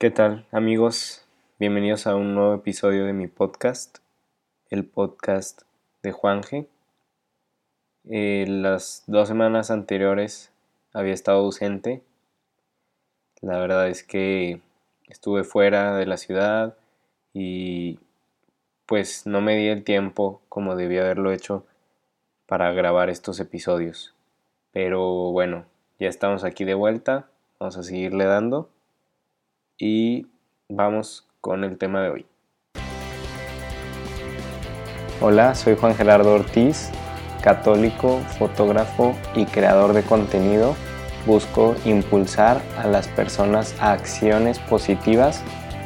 ¿Qué tal amigos? Bienvenidos a un nuevo episodio de mi podcast, el podcast de Juanje. Eh, las dos semanas anteriores había estado ausente. La verdad es que estuve fuera de la ciudad y pues no me di el tiempo como debía haberlo hecho para grabar estos episodios. Pero bueno, ya estamos aquí de vuelta, vamos a seguirle dando y vamos con el tema de hoy. Hola, soy Juan Gerardo Ortiz, católico, fotógrafo y creador de contenido. Busco impulsar a las personas a acciones positivas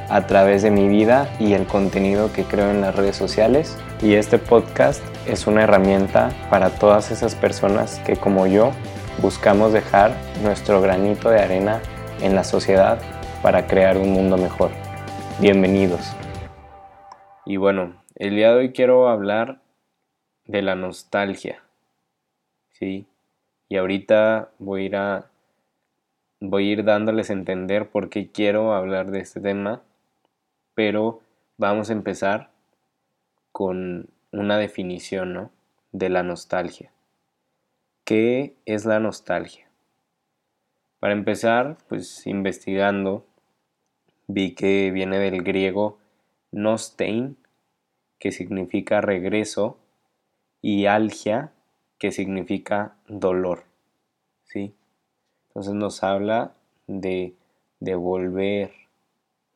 a través de mi vida y el contenido que creo en las redes sociales. Y este podcast es una herramienta para todas esas personas que como yo buscamos dejar nuestro granito de arena en la sociedad para crear un mundo mejor. Bienvenidos. Y bueno, el día de hoy quiero hablar de la nostalgia. ¿Sí? Y ahorita voy a ir a voy a ir dándoles a entender por qué quiero hablar de este tema, pero vamos a empezar con una definición, ¿no? de la nostalgia. ¿Qué es la nostalgia? Para empezar, pues investigando vi que viene del griego nostein, que significa regreso, y algia, que significa dolor. ¿sí? Entonces nos habla de, de volver,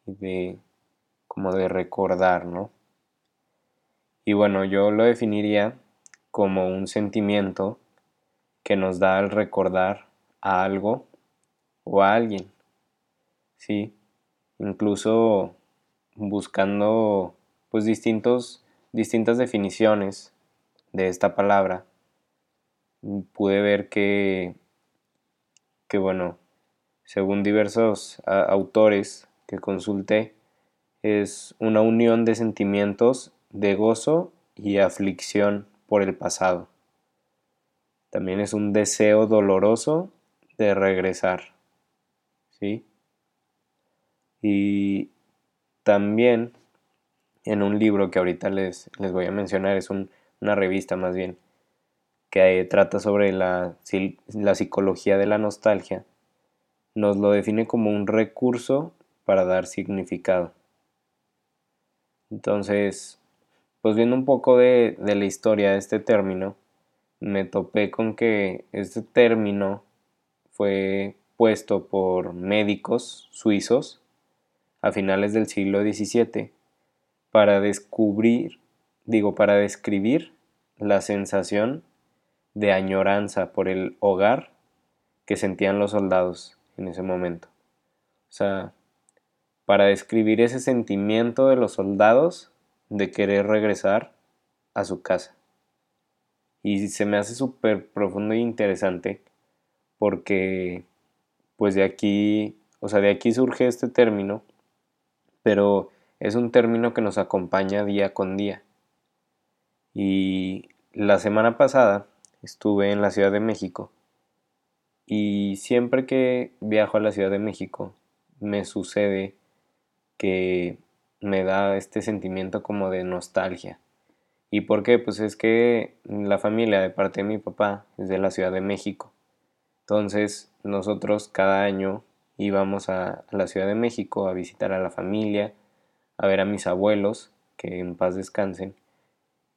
de como de recordar, ¿no? Y bueno, yo lo definiría como un sentimiento que nos da al recordar a algo o a alguien. ¿Sí? Incluso buscando pues distintos, distintas definiciones de esta palabra, pude ver que, que bueno, según diversos autores que consulté, es una unión de sentimientos de gozo y aflicción por el pasado. También es un deseo doloroso de regresar. ¿Sí? Y también en un libro que ahorita les, les voy a mencionar, es una revista más bien, que trata sobre la, la psicología de la nostalgia, nos lo define como un recurso para dar significado. Entonces, pues viendo un poco de, de, la historia de este término, me topé con que este término fue puesto por médicos suizos a finales del siglo XVII para descubrir, digo, para describir la sensación de añoranza por el hogar que sentían los soldados en ese momento. O sea, para describir ese sentimiento de los soldados de querer regresar a su casa. Y se me hace súper profundo e interesante porque pues de aquí, o sea, de aquí surge este término pero es un término que nos acompaña día con día. Y la semana pasada estuve en la Ciudad de México y siempre que viajo a la Ciudad de México me sucede que me da este sentimiento como de nostalgia. ¿Y por qué? Pues es que la familia de parte de mi papá es de la Ciudad de México. Entonces nosotros cada año íbamos a, la Ciudad de México a visitar a la familia, a ver a mis abuelos, que en paz descansen.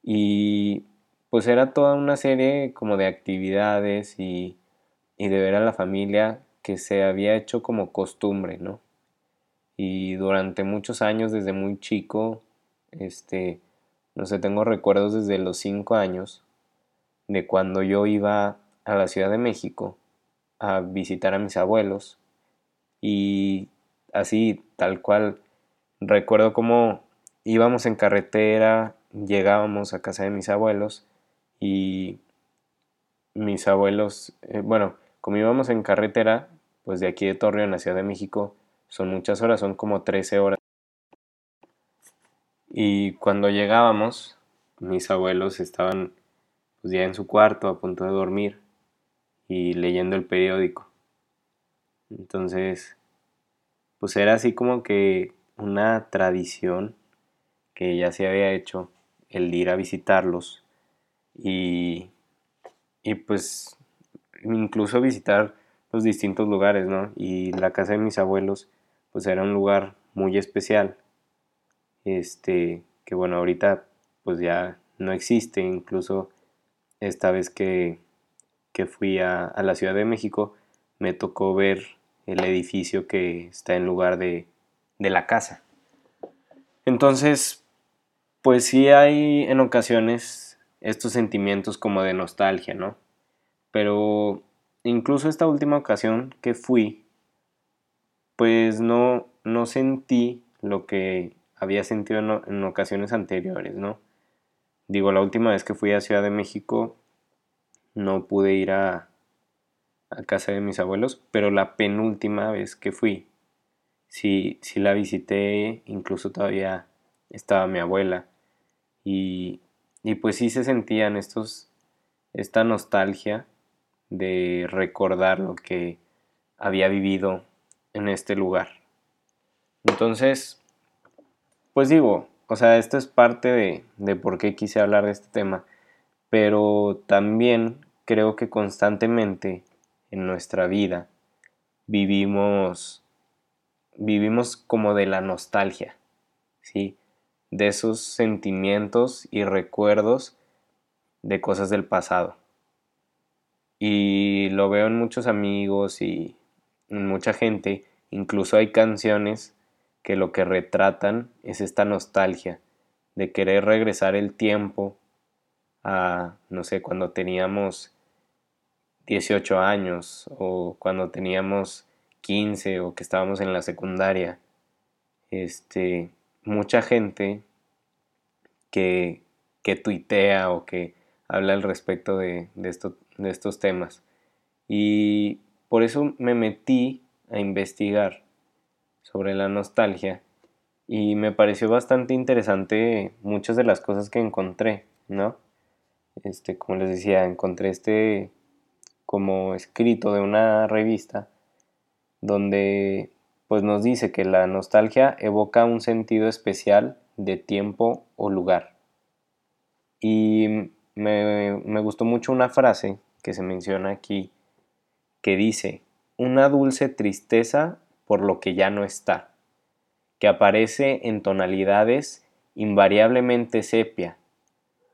Y pues era toda una serie como de actividades y, y de ver a la familia que se había hecho como costumbre, ¿no? Y durante muchos años, desde muy chico, este, no sé, tengo recuerdos desde los cinco años de cuando yo iba a la Ciudad de México a visitar a mis abuelos y así, tal cual, recuerdo cómo íbamos en carretera, llegábamos a casa de mis abuelos y mis abuelos, eh, bueno, como íbamos en carretera, pues de aquí de Torreón a Ciudad de México, son muchas horas, son como 13 horas. Y cuando llegábamos, mis abuelos estaban pues ya en su cuarto a punto de dormir y leyendo el periódico. Entonces, pues era así como que una tradición que ya se había hecho el ir a visitarlos y, y pues incluso visitar los distintos lugares, ¿no? Y la casa de mis abuelos pues era un lugar muy especial, este, que bueno, ahorita pues ya no existe, incluso esta vez que, que fui a, a, la Ciudad de México me tocó ver el edificio que está en lugar de, de la casa. Entonces, pues sí hay en ocasiones estos sentimientos como de nostalgia, ¿no? Pero incluso esta última ocasión que fui, pues no, no sentí lo que había sentido en, ocasiones anteriores, ¿no? Digo, la última vez que fui a Ciudad de México no pude ir a, a casa de mis abuelos, pero la penúltima vez que fui, sí, sí la visité, incluso todavía estaba mi abuela, y, y pues sí se sentían estos, esta nostalgia de recordar lo que había vivido en este lugar. Entonces, pues digo, o sea, esto es parte de, de por qué quise hablar de este tema, pero también creo que constantemente en nuestra vida vivimos vivimos como de la nostalgia, ¿sí? De esos sentimientos y recuerdos de cosas del pasado. Y lo veo en muchos amigos y en mucha gente, incluso hay canciones que lo que retratan es esta nostalgia de querer regresar el tiempo a, no sé, cuando teníamos 18 años o cuando teníamos 15 o que estábamos en la secundaria. Este, mucha gente que, que tuitea o que habla al respecto de, de, esto, de estos temas. Y por eso me metí a investigar sobre la nostalgia y me pareció bastante interesante muchas de las cosas que encontré, ¿no? Este, como les decía, encontré este como escrito de una revista donde pues nos dice que la nostalgia evoca un sentido especial de tiempo o lugar. Y me, gustó mucho una frase que se menciona aquí que dice, una dulce tristeza por lo que ya no está, que aparece en tonalidades invariablemente sepia,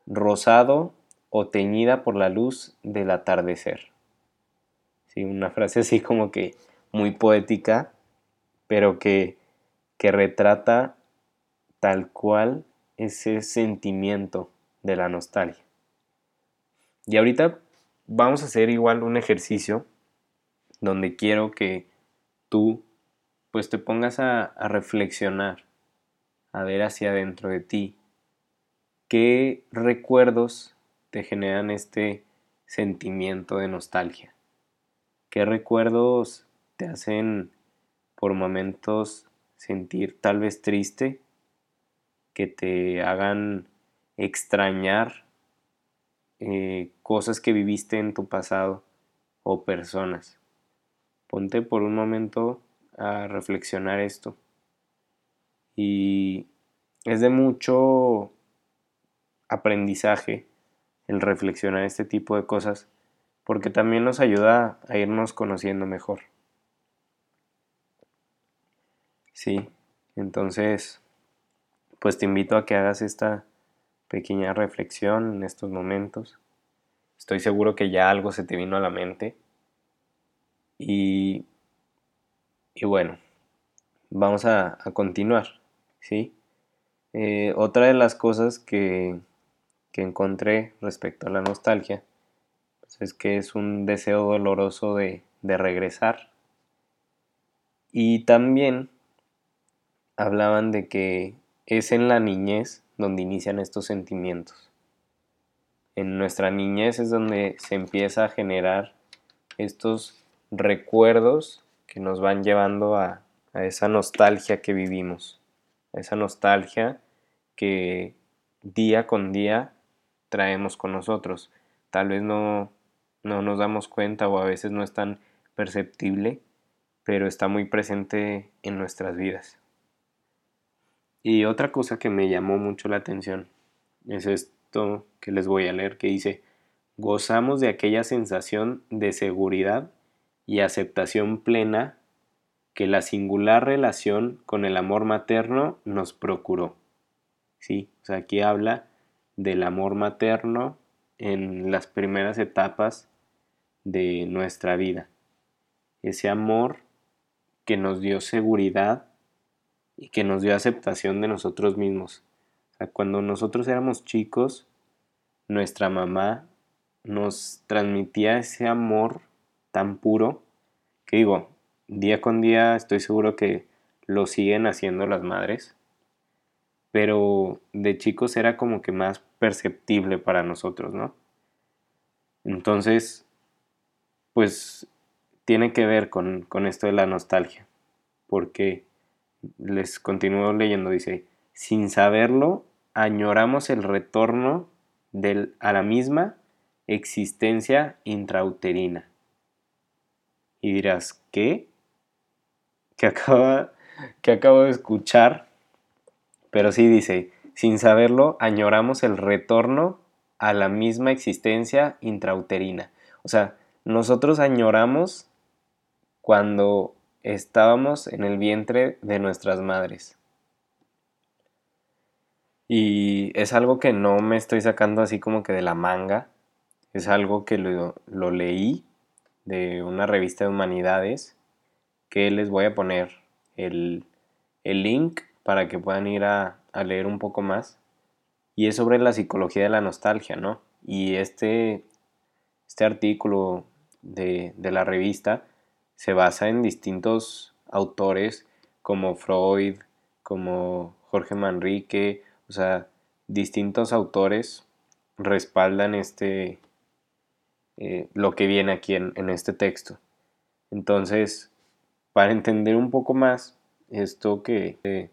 rosado o teñida por la luz del atardecer. Una frase así como que muy poética, pero que, que retrata tal cual ese sentimiento de la nostalgia. Y ahorita vamos a hacer igual un ejercicio donde quiero que tú pues te pongas a, a reflexionar, a ver hacia adentro de ti qué recuerdos te generan este sentimiento de nostalgia, qué recuerdos te hacen por momentos sentir tal vez triste, que te hagan extrañar eh, cosas que viviste en tu pasado o personas. Ponte por un momento a reflexionar esto. Y es de mucho aprendizaje el reflexionar este tipo de cosas porque también nos ayuda a irnos conociendo mejor. Sí, entonces, pues te invito a que hagas esta pequeña reflexión en estos momentos. Estoy seguro que ya algo se te vino a la mente. Y, y bueno, vamos a, continuar, ¿sí? Eh, otra de las cosas que, que encontré respecto a la nostalgia es que es un deseo doloroso de, de regresar. Y también hablaban de que es en la niñez donde inician estos sentimientos. En nuestra niñez es donde se empieza a generar estos recuerdos que nos van llevando a, esa nostalgia que vivimos, a esa nostalgia que día con día traemos con nosotros. Tal vez no, no nos damos cuenta o a veces no es tan perceptible, pero está muy presente en nuestras vidas. Y otra cosa que me llamó mucho la atención es esto que les voy a leer que dice, gozamos de aquella sensación de seguridad y aceptación plena que la singular relación con el amor materno nos procuró. Sí, o sea, aquí habla del amor materno en las primeras etapas de nuestra vida. Ese amor que nos dio seguridad y que nos dio aceptación de nosotros mismos. Cuando nosotros éramos chicos, nuestra mamá nos transmitía ese amor tan puro que digo, día con día estoy seguro que lo siguen haciendo las madres, pero de chicos era como que más perceptible para nosotros, ¿no? Entonces, pues tiene que ver con, con esto de la nostalgia, porque les continúo leyendo, dice, sin saberlo, añoramos el retorno del, a la misma existencia intrauterina. Y dirás, ¿qué? Que, acaba, que acabo de escuchar. Pero sí dice, sin saberlo, añoramos el retorno a la misma existencia intrauterina. O sea, nosotros añoramos cuando estábamos en el vientre de nuestras madres. Y es algo que no me estoy sacando así como que de la manga. Es algo que lo, leí de una revista de humanidades que les voy a poner el, link para que puedan ir a, leer un poco más. Y es sobre la psicología de la nostalgia, ¿no? Y este, este artículo de, de la revista se basa en distintos autores como Freud, como Jorge Manrique, o sea, distintos autores respaldan este, eh, lo que viene aquí en, este texto. Entonces, para entender un poco más esto que eh,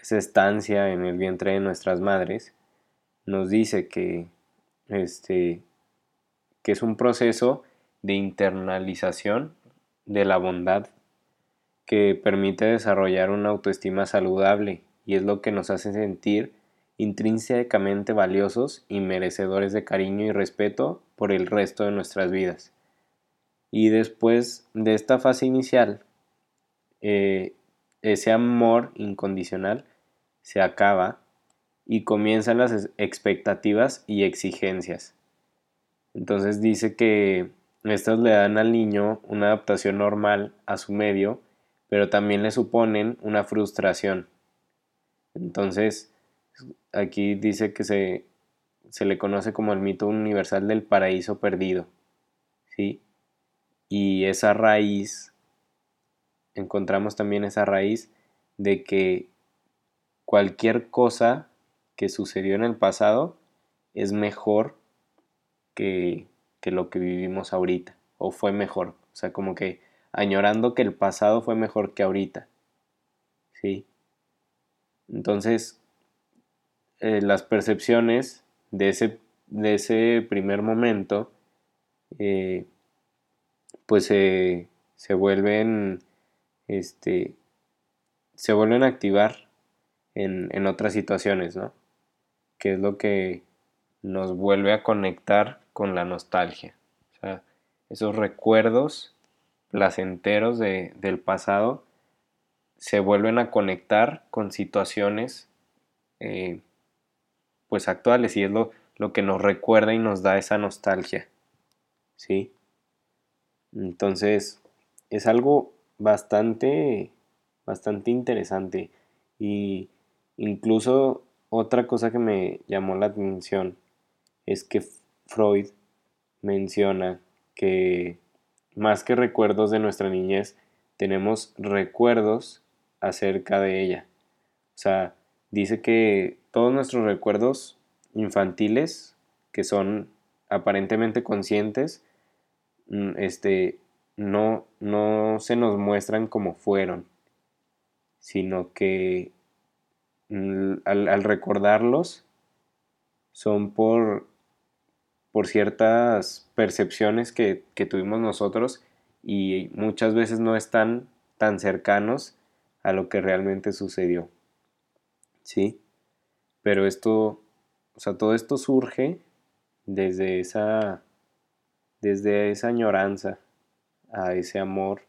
esa estancia en el vientre de nuestras madres, nos dice que, este, que es un proceso de internalización de la bondad que permite desarrollar una autoestima saludable y es lo que nos hace sentir intrínsecamente valiosos y merecedores de cariño y respeto por el resto de nuestras vidas. Y después de esta fase inicial, eh, ese amor incondicional se acaba y comienzan las expectativas y exigencias. Entonces dice que estas le dan al niño una adaptación normal a su medio, pero también le suponen una frustración. Entonces, aquí dice que se, se le conoce como el mito universal del paraíso perdido. ¿sí? Y esa raíz, encontramos también esa raíz de que cualquier cosa que sucedió en el pasado es mejor que, que lo que vivimos ahorita, o fue mejor. O sea, como que añorando que el pasado fue mejor que ahorita. ¿Sí? Entonces, eh, las percepciones de ese, de ese primer momento, eh, pues se vuelven, este, se vuelven a activar en, en otras situaciones, ¿no? Que es lo que nos vuelve a conectar con la nostalgia. Esos recuerdos placenteros de, del pasado se vuelven a conectar con situaciones eh, pues actuales y es lo, lo que nos recuerda y nos da esa nostalgia. ¿Sí? Entonces, es algo bastante, bastante interesante. Y incluso otra cosa que me llamó la atención es que Freud menciona que más que recuerdos de nuestra niñez, tenemos recuerdos acerca de ella. O sea, dice que todos nuestros recuerdos infantiles, que son aparentemente conscientes, mm, este, no, no se nos muestran como fueron, sino que mm, al, recordarlos son por, por ciertas percepciones que, que tuvimos nosotros y muchas veces no están tan cercanos a lo que realmente sucedió. ¿Sí? Pero esto, o sea, todo esto surge desde esa, desde esa añoranza a ese amor,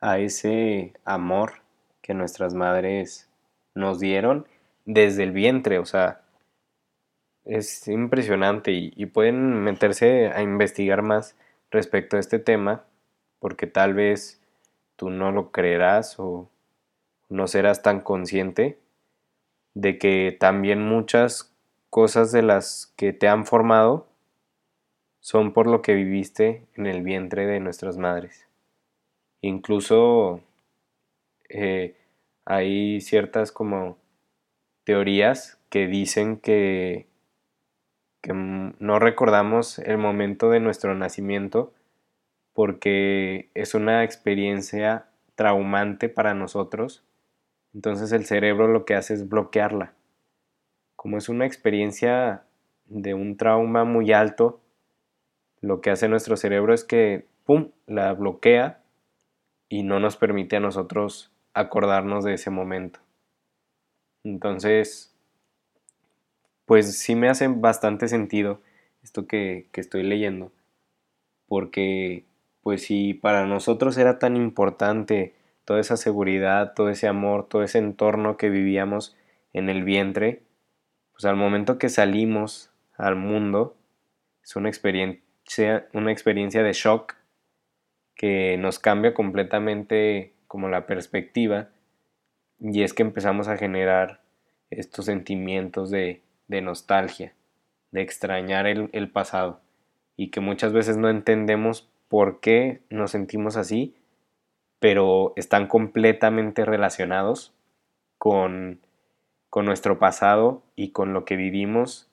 a ese amor que nuestras madres nos dieron desde el vientre, o sea, es impresionante y, pueden meterse a investigar más respecto a este tema, porque tal vez tú no lo creerás o no serás tan consciente de que también muchas cosas de las que te han formado son por lo que viviste en el vientre de nuestras madres. Incluso eh, hay ciertas como teorías que dicen que, que no recordamos el momento de nuestro nacimiento porque es una experiencia traumante para nosotros. Entonces el cerebro lo que hace es bloquearla. Como es una experiencia de un trauma muy alto, lo que hace nuestro cerebro es que, ¡pum!, la bloquea y no nos permite a nosotros acordarnos de ese momento. Entonces, pues sí me hace bastante sentido esto que, que estoy leyendo, porque pues si para nosotros era tan importante toda esa seguridad, todo ese amor, todo ese entorno que vivíamos en el vientre, pues al momento que salimos al mundo, es una experiencia, una experiencia de shock que nos cambia completamente como la perspectiva y es que empezamos a generar estos sentimientos de, nostalgia, de extrañar el, el, pasado y que muchas veces no entendemos por qué nos sentimos así, pero están completamente relacionados con, con nuestro pasado y con lo que vivimos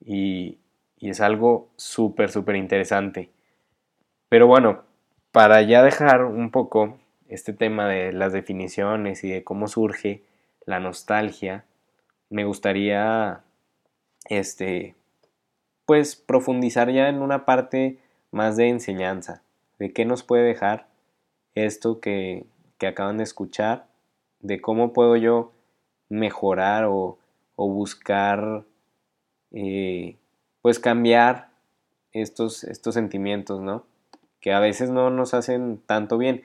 y, y es algo súper, súper interesante. Pero bueno, para ya dejar un poco este tema de las definiciones y de cómo surge la nostalgia, me gustaría este pues profundizar ya en una parte más de enseñanza, de qué nos puede dejar esto que, acaban de escuchar, de cómo puedo yo mejorar o, buscar eh, pues cambiar estos, estos sentimientos, ¿no? Que a veces no nos hacen tanto bien.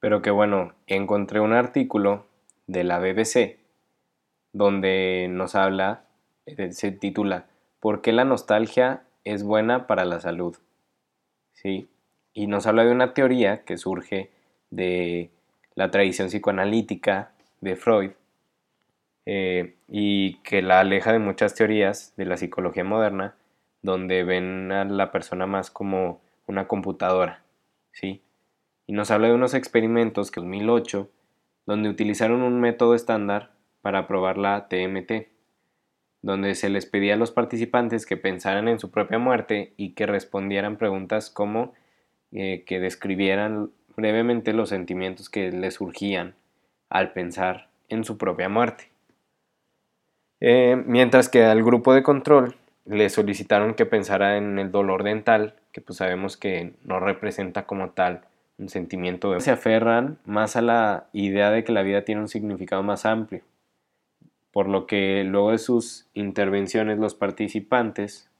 Pero que bueno, encontré un artículo de la BBC donde nos habla, eh, se titula ¿Por qué la nostalgia es buena para la salud? ¿Sí? Y nos habla de una teoría que surge de la tradición psicoanalítica de Freud eh, y que la aleja de muchas teorías de la psicología moderna donde ven a la persona más como una computadora, ¿sí? y nos habla de unos experimentos que en 2008, donde utilizaron un método estándar para probar la TMT, donde se les pedía a los participantes que pensaran en su propia muerte y que respondieran preguntas como eh, que describieran brevemente los sentimientos que les surgían al pensar en su propia muerte. Eh, mientras que al grupo de control le solicitaron que pensara en el dolor dental, que pues sabemos que no representa como tal un sentimiento de... Se aferran más a la idea de que la vida tiene un significado más amplio, por lo que luego de sus intervenciones los participantes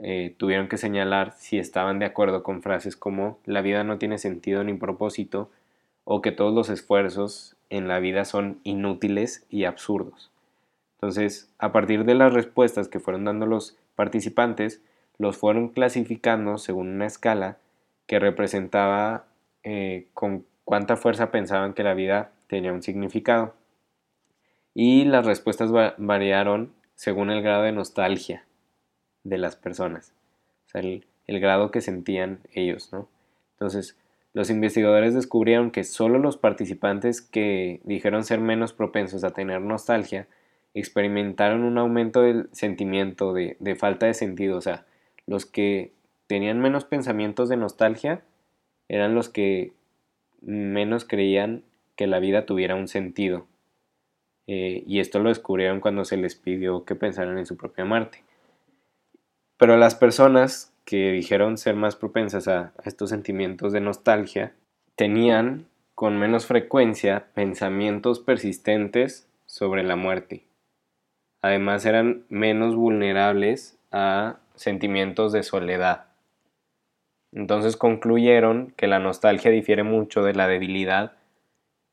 eh, tuvieron que señalar si estaban de acuerdo con frases como la vida no tiene sentido ni propósito o que todos los esfuerzos en la vida son inútiles y absurdos. Entonces, a partir de las respuestas que fueron dando los participantes, los fueron clasificando según una escala que representaba eh, con cuánta fuerza pensaban que la vida tenía un significado. Y las respuestas variaron según el grado de nostalgia de las personas, o sea, el, el grado que sentían ellos, ¿no? Entonces, los investigadores descubrieron que solo los participantes que dijeron ser menos propensos a tener nostalgia experimentaron un aumento del sentimiento de, de, falta de sentido. O sea, los que tenían menos pensamientos de nostalgia eran los que menos creían que la vida tuviera un sentido. Eh, y esto lo descubrieron cuando se les pidió que pensaran en su propia muerte. Pero las personas que dijeron ser más propensas a, estos sentimientos de nostalgia tenían con menos frecuencia pensamientos persistentes sobre la muerte. Además eran menos vulnerables a sentimientos de soledad. Entonces concluyeron que la nostalgia difiere mucho de la debilidad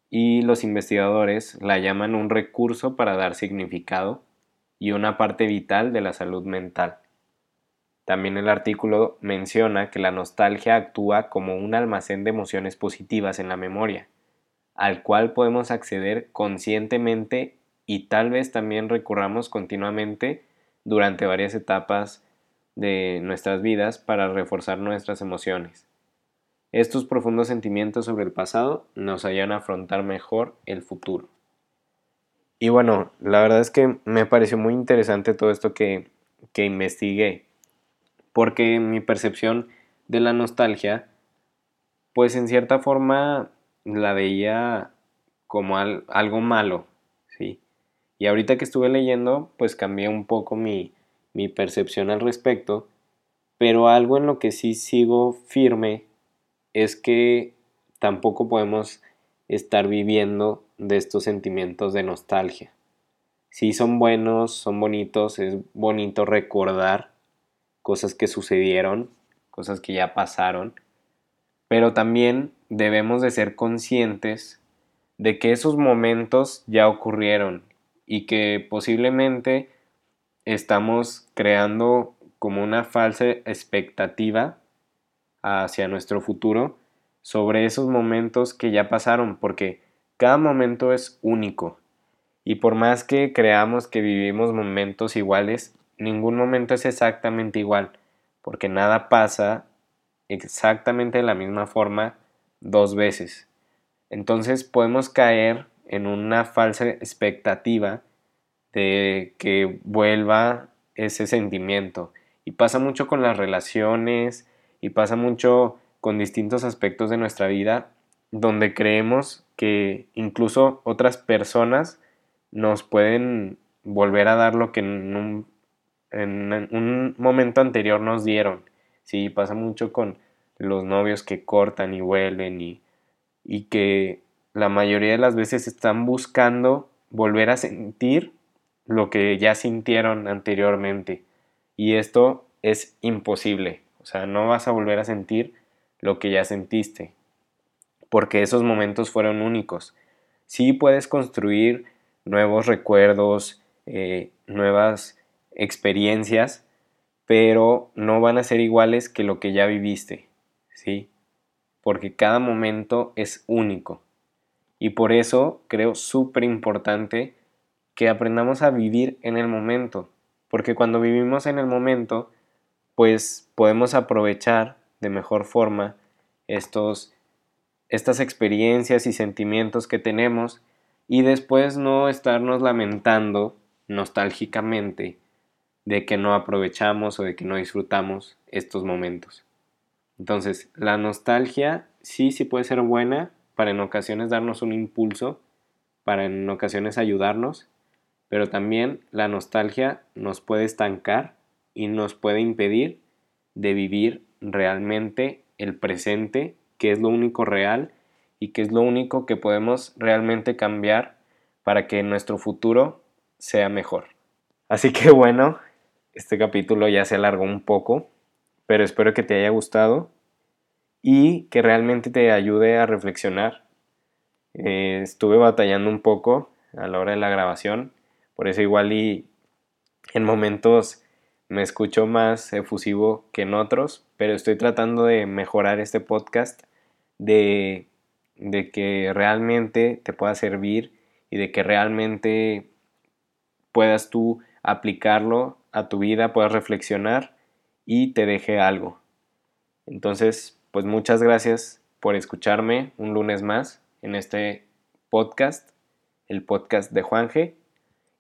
y los investigadores la llaman un recurso para dar significado y una parte vital de la salud mental. También el artículo menciona que la nostalgia actúa como un almacén de emociones positivas en la memoria, al cual podemos acceder conscientemente y tal vez también recurramos continuamente durante varias etapas de nuestras vidas para reforzar nuestras emociones. Estos profundos sentimientos sobre el pasado nos ayudan a afrontar mejor el futuro. Y bueno, la verdad es que me pareció muy interesante todo esto que, que investigué porque mi percepción de la nostalgia, pues en cierta forma la veía como algo malo. Y ahorita que estuve leyendo, pues cambié un poco mi, mi percepción al respecto, pero algo en lo que sí sigo firme es que tampoco podemos estar viviendo de estos sentimientos de nostalgia. Sí son buenos, son bonitos, es bonito recordar cosas que sucedieron, cosas que ya pasaron, pero también debemos de ser conscientes de que esos momentos ya ocurrieron y que posiblemente estamos creando como una falsa expectativa hacia nuestro futuro sobre esos momentos que ya pasaron, porque cada momento es único. Y por más que creamos que vivimos momentos iguales, ningún momento es exactamente igual, porque nada pasa exactamente de la misma forma dos veces. Entonces podemos caer en una falsa expectativa de que vuelva ese sentimiento. Y pasa mucho con las relaciones y pasa mucho con distintos aspectos de nuestra vida donde creemos que incluso otras personas nos pueden volver a dar lo que en un en un momento anterior nos dieron. Sí, pasa mucho con los novios que cortan y vuelven y, y que la mayoría de las veces están buscando volver a sentir lo que ya sintieron anteriormente. Y esto es imposible. O sea, no vas a volver a sentir lo que ya sentiste. Porque esos momentos fueron únicos. Sí puedes construir nuevos recuerdos, eh, nuevas experiencias, pero no van a ser iguales que lo que ya viviste, ¿sí? Porque cada momento es único. Y por eso creo súper importante que aprendamos a vivir en el momento, porque cuando vivimos en el momento, pues podemos aprovechar de mejor forma estos, estas experiencias y sentimientos que tenemos y después no estarnos lamentando nostálgicamente de que no aprovechamos o de que no disfrutamos estos momentos. Entonces, la nostalgia sí, sí puede ser buena para en ocasiones darnos un impulso, para en ocasiones ayudarnos, pero también la nostalgia nos puede estancar y nos puede impedir de vivir realmente el presente, que es lo único real y que es lo único que podemos realmente cambiar para que nuestro futuro sea mejor. Así que bueno, este capítulo ya se alargó un poco, pero espero que te haya gustado y que realmente te ayude a reflexionar. Eh, estuve batallando un poco a la hora de la grabación, por eso igual y en momentos me escucho más efusivo que en otros, pero estoy tratando de mejorar este podcast, de, de que realmente te pueda servir y de que realmente puedas tú aplicarlo a tu vida, puedas reflexionar y te deje algo. Entonces, pues muchas gracias por escucharme un lunes más en este podcast, el podcast de Juanje,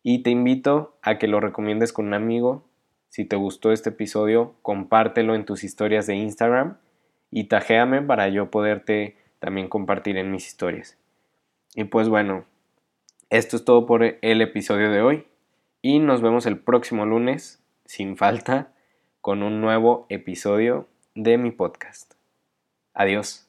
y te invito a que lo recomiendes con un amigo. Si te gustó este episodio, compártelo en tus historias de Instagram y tajéame para yo poderte también compartir en mis historias. Y pues bueno, esto es todo por el episodio de hoy y nos vemos el próximo lunes, sin falta, con un nuevo episodio de mi podcast. Adiós.